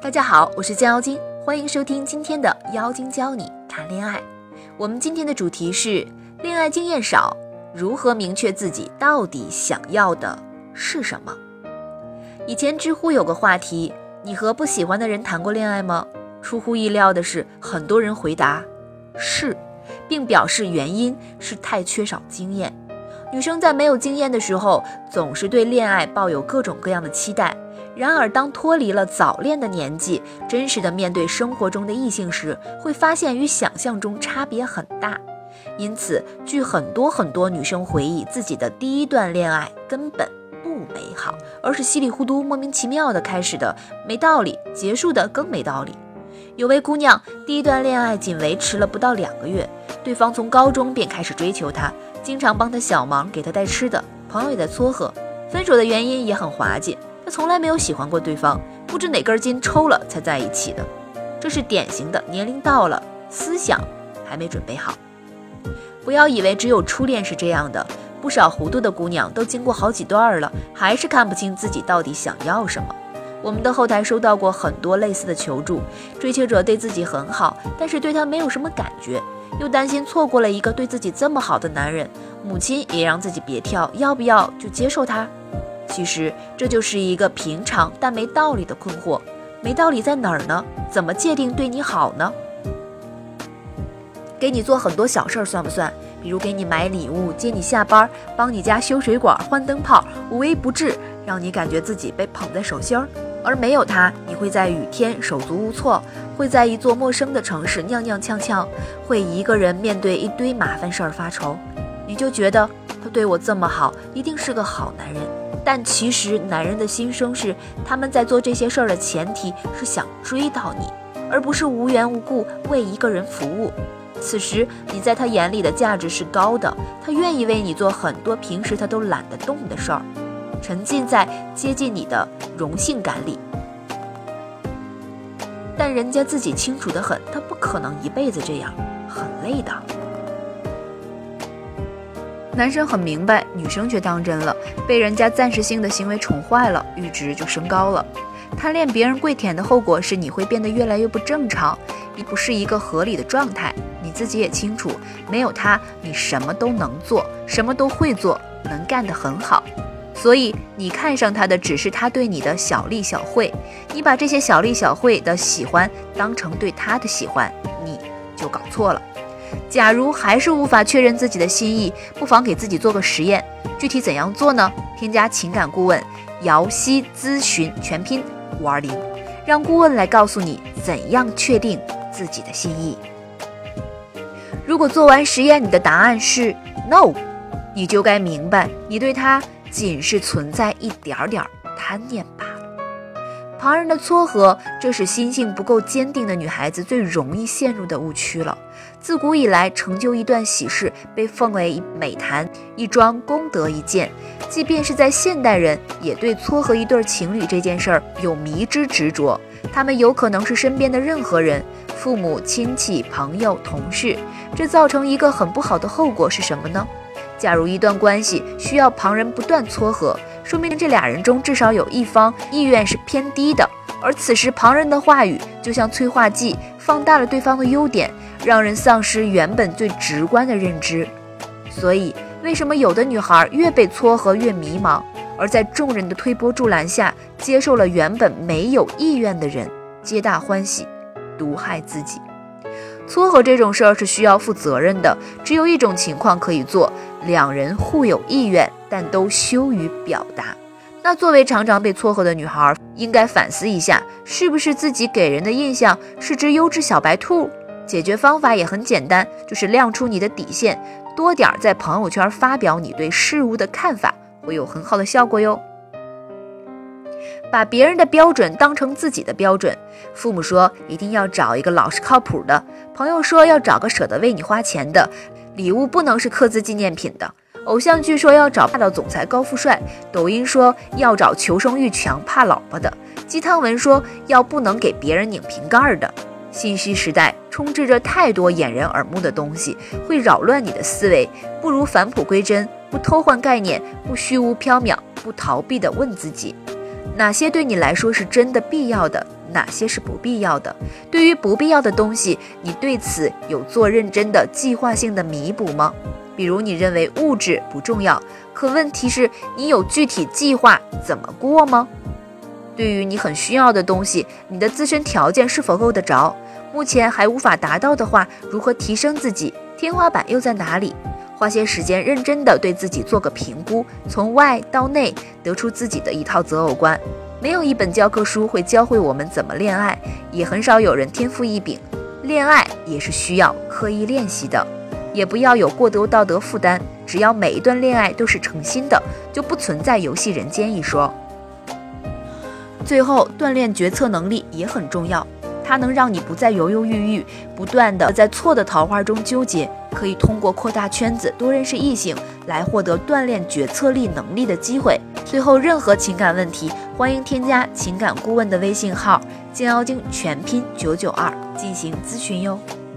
大家好，我是江妖精，欢迎收听今天的妖精教你谈恋爱。我们今天的主题是恋爱经验少，如何明确自己到底想要的是什么？以前知乎有个话题，你和不喜欢的人谈过恋爱吗？出乎意料的是，很多人回答是，并表示原因是太缺少经验。女生在没有经验的时候，总是对恋爱抱有各种各样的期待。然而，当脱离了早恋的年纪，真实的面对生活中的异性时，会发现与想象中差别很大。因此，据很多很多女生回忆，自己的第一段恋爱根本不美好，而是稀里糊涂、莫名其妙的开始的，没道理；结束的更没道理。有位姑娘，第一段恋爱仅维持了不到两个月，对方从高中便开始追求她，经常帮她小忙，给她带吃的，朋友也在撮合。分手的原因也很滑稽。他从来没有喜欢过对方，不知哪根筋抽了才在一起的。这是典型的年龄到了，思想还没准备好。不要以为只有初恋是这样的，不少糊涂的姑娘都经过好几段了，还是看不清自己到底想要什么。我们的后台收到过很多类似的求助，追求者对自己很好，但是对他没有什么感觉，又担心错过了一个对自己这么好的男人。母亲也让自己别跳，要不要就接受他？其实这就是一个平常但没道理的困惑，没道理在哪儿呢？怎么界定对你好呢？给你做很多小事儿算不算？比如给你买礼物、接你下班、帮你家修水管、换灯泡，无微不至，让你感觉自己被捧在手心儿。而没有他，你会在雨天手足无措，会在一座陌生的城市踉踉跄跄，会一个人面对一堆麻烦事儿发愁。你就觉得对我这么好，一定是个好男人。但其实，男人的心声是，他们在做这些事儿的前提是想追到你，而不是无缘无故为一个人服务。此时，你在他眼里的价值是高的，他愿意为你做很多平时他都懒得动的事儿，沉浸在接近你的荣幸感里。但人家自己清楚的很，他不可能一辈子这样，很累的。男生很明白，女生却当真了，被人家暂时性的行为宠坏了，阈值就升高了。贪恋别人跪舔的后果是你会变得越来越不正常，你不是一个合理的状态。你自己也清楚，没有他，你什么都能做，什么都会做，能干得很好。所以你看上他的只是他对你的小利小惠，你把这些小利小惠的喜欢当成对他的喜欢，你就搞错了。假如还是无法确认自己的心意，不妨给自己做个实验。具体怎样做呢？添加情感顾问姚希咨询全拼五二零，让顾问来告诉你怎样确定自己的心意。如果做完实验你的答案是 no，你就该明白你对他仅是存在一点点贪念吧。旁人的撮合，这是心性不够坚定的女孩子最容易陷入的误区了。自古以来，成就一段喜事被奉为美谈，一桩功德一件。即便是在现代人，也对撮合一对情侣这件事儿有迷之执着。他们有可能是身边的任何人，父母亲戚、朋友、同事。这造成一个很不好的后果是什么呢？假如一段关系需要旁人不断撮合，说明这俩人中至少有一方意愿是偏低的。而此时旁人的话语就像催化剂，放大了对方的优点。让人丧失原本最直观的认知，所以为什么有的女孩越被撮合越迷茫，而在众人的推波助澜下接受了原本没有意愿的人，皆大欢喜，毒害自己？撮合这种事儿是需要负责任的，只有一种情况可以做：两人互有意愿，但都羞于表达。那作为常常被撮合的女孩，应该反思一下，是不是自己给人的印象是只优质小白兔？解决方法也很简单，就是亮出你的底线，多点儿在朋友圈发表你对事物的看法，会有很好的效果哟。把别人的标准当成自己的标准，父母说一定要找一个老实靠谱的，朋友说要找个舍得为你花钱的，礼物不能是刻字纪念品的，偶像剧说要找霸道总裁高富帅，抖音说要找求生欲强怕老婆的，鸡汤文说要不能给别人拧瓶盖的。信息时代充斥着太多掩人耳目的东西，会扰乱你的思维。不如返璞归真，不偷换概念，不虚无缥缈，不逃避地问自己：哪些对你来说是真的必要的，哪些是不必要的。对于不必要的东西，你对此有做认真的计划性的弥补吗？比如你认为物质不重要，可问题是，你有具体计划怎么过吗？对于你很需要的东西，你的自身条件是否够得着？目前还无法达到的话，如何提升自己？天花板又在哪里？花些时间认真的对自己做个评估，从外到内得出自己的一套择偶观。没有一本教科书会教会我们怎么恋爱，也很少有人天赋异禀。恋爱也是需要刻意练习的。也不要有过多道德负担，只要每一段恋爱都是诚心的，就不存在游戏人间一说。最后，锻炼决策能力也很重要，它能让你不再犹犹豫豫，不断的在错的桃花中纠结，可以通过扩大圈子、多认识异性来获得锻炼决策力能力的机会。最后，任何情感问题，欢迎添加情感顾问的微信号“金妖精”全拼九九二进行咨询哟。